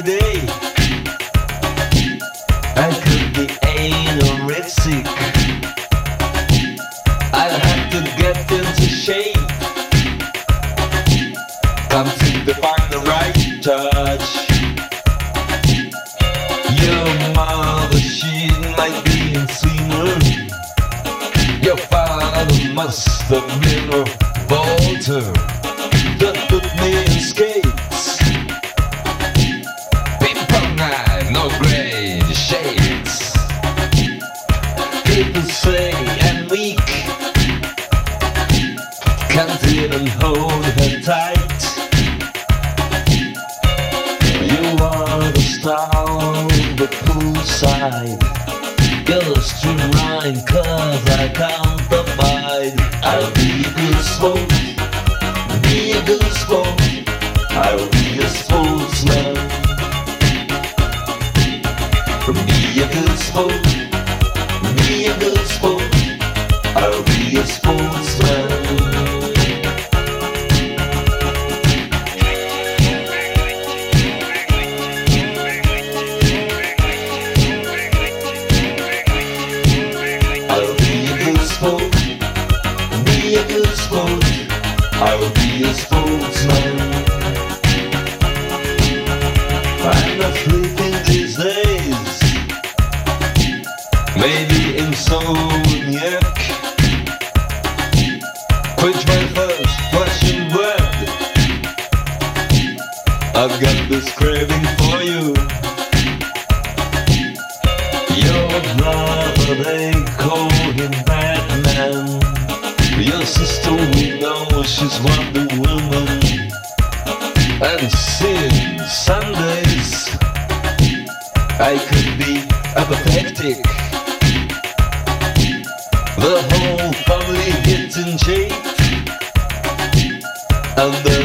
every day. I could be anorexic. I'll have to get into shape. Come to the find the right touch. Your mother, she might be a semen. Your father must have been. I've got this craving for you. Your brother, they call him Batman. Your sister, we know she's Wonder Woman. And since Sundays, I could be apathetic. The whole family gets in shape. And the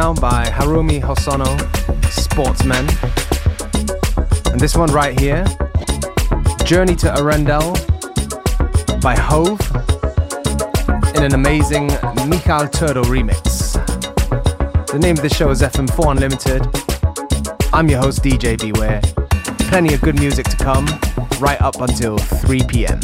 now by Haruomi Hosono, Sportsman. And this one right here, Journey to Arendelle by Hove in an amazing Michal Turtle remix. The name of the show is FM4 Unlimited. I'm your host, DJ Beware. Plenty of good music to come, right up until 3 p.m.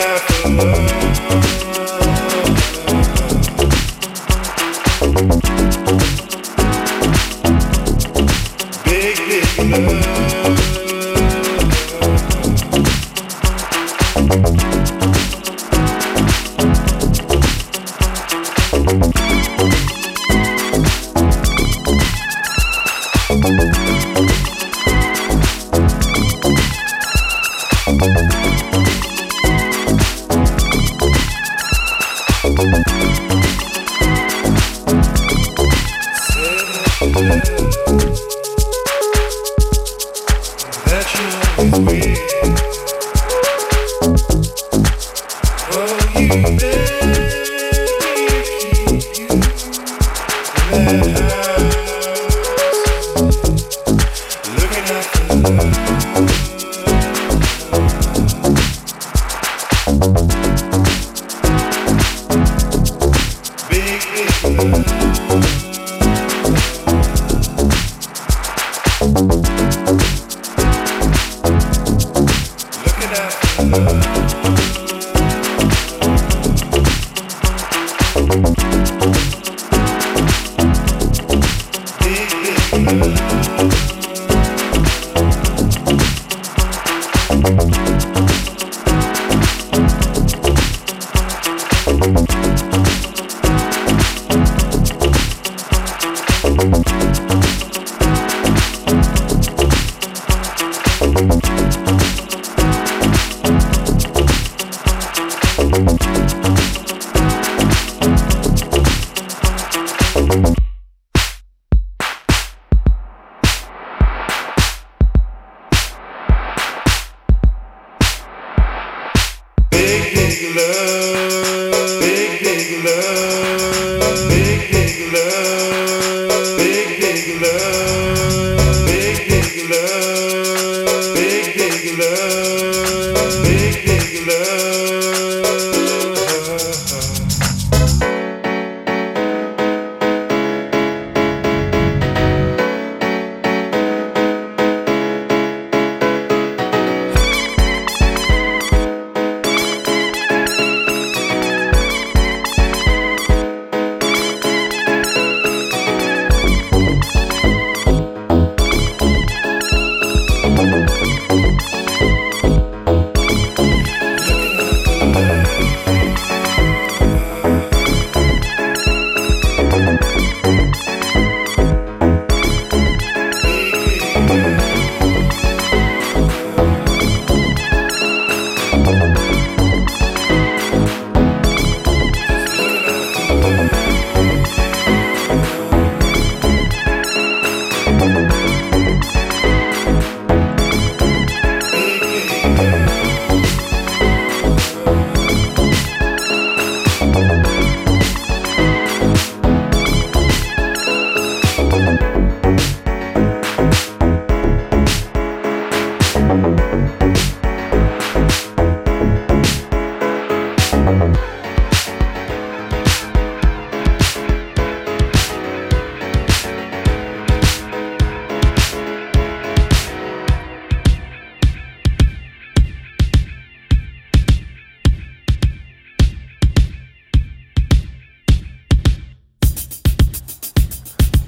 enough.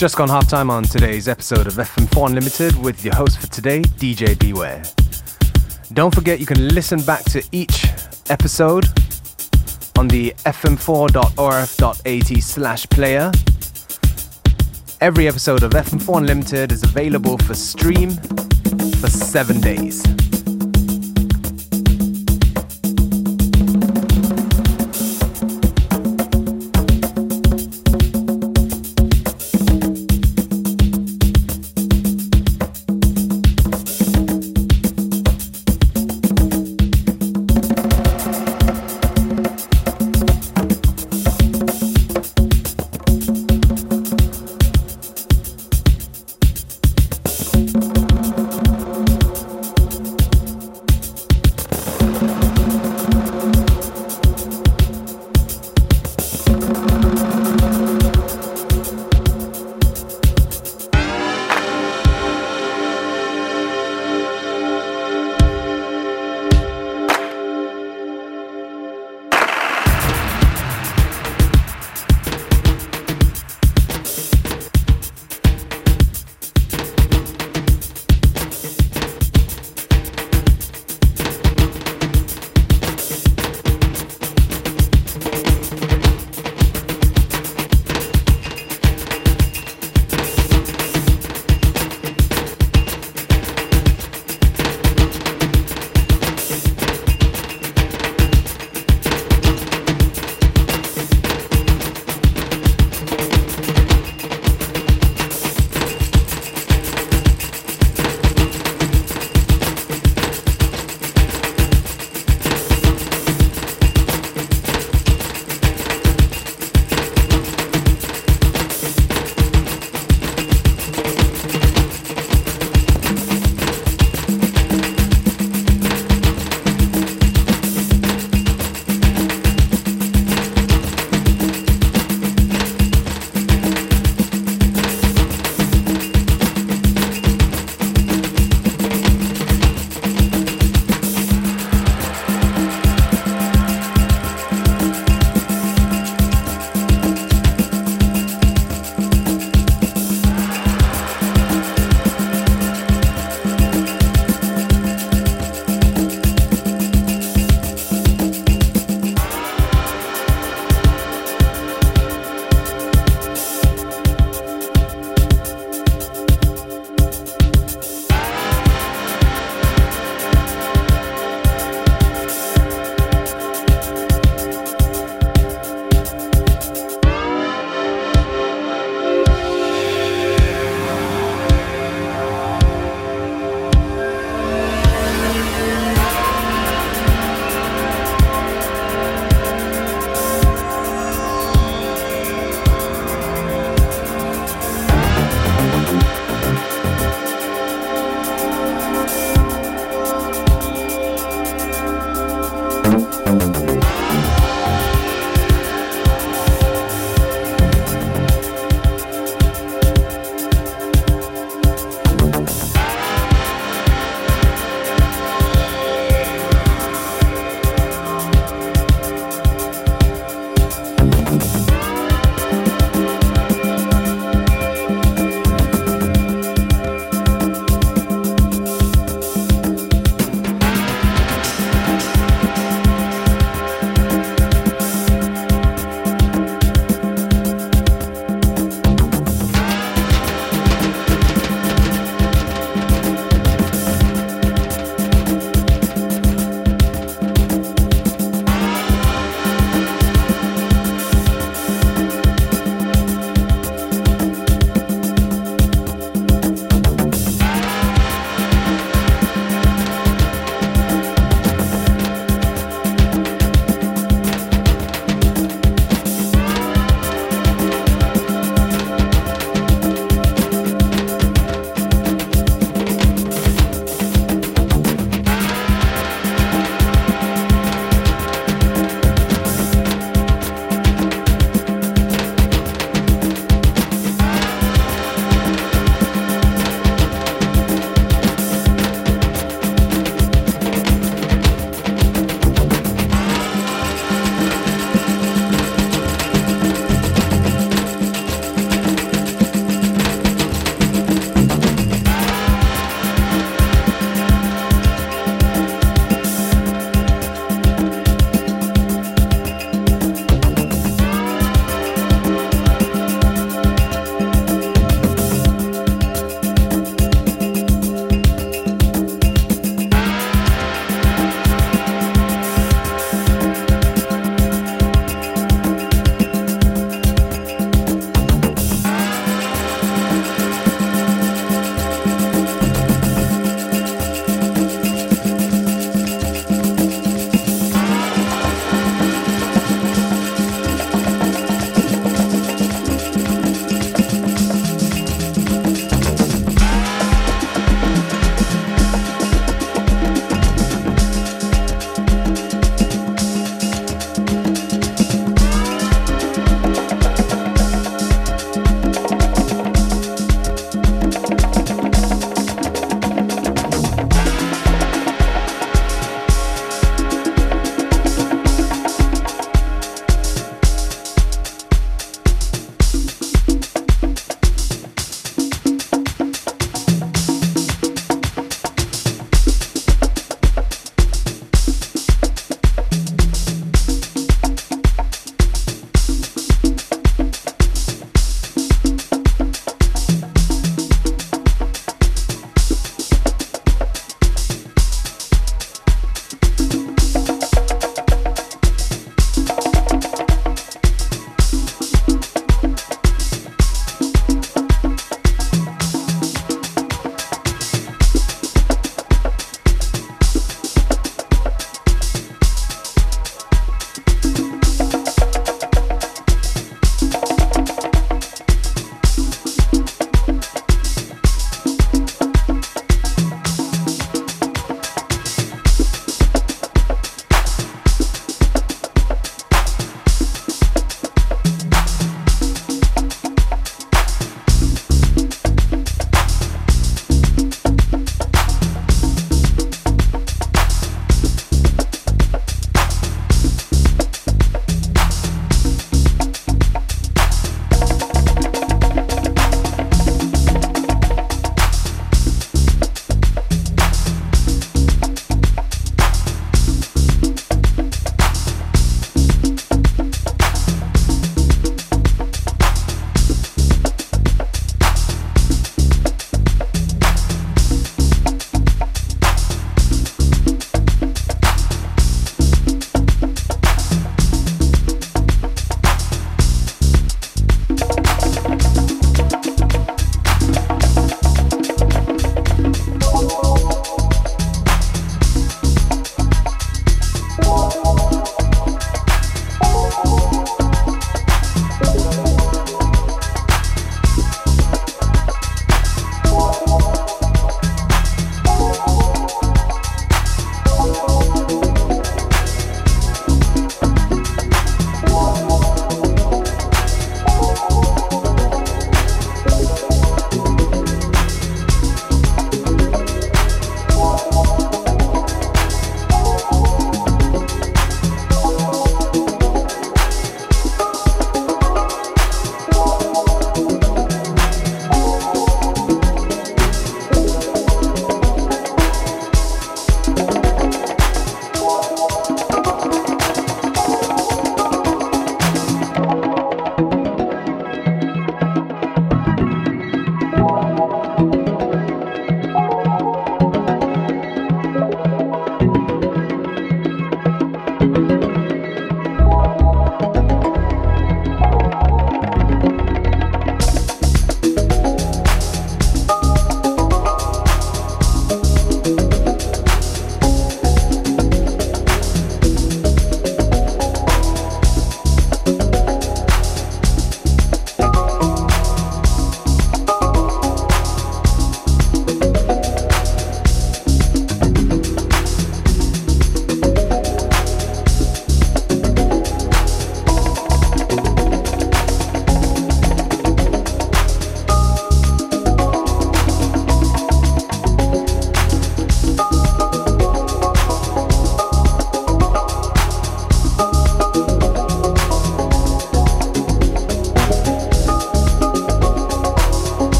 Just gone half time on today's episode of FM4 Unlimited with your host for today, DJ Beware. Don't forget you can listen back to each episode on the fm4.orf.at slash player. Every episode of FM4 Unlimited is available for stream for seven days.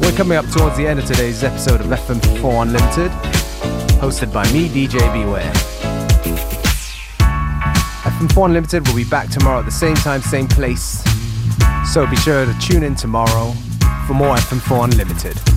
We're coming up towards the end of today's episode of FM4 Unlimited, hosted by me, DJ Beware. FM4 Unlimited will be back tomorrow at the same time, same place. So be sure to tune in tomorrow for more FM4 Unlimited.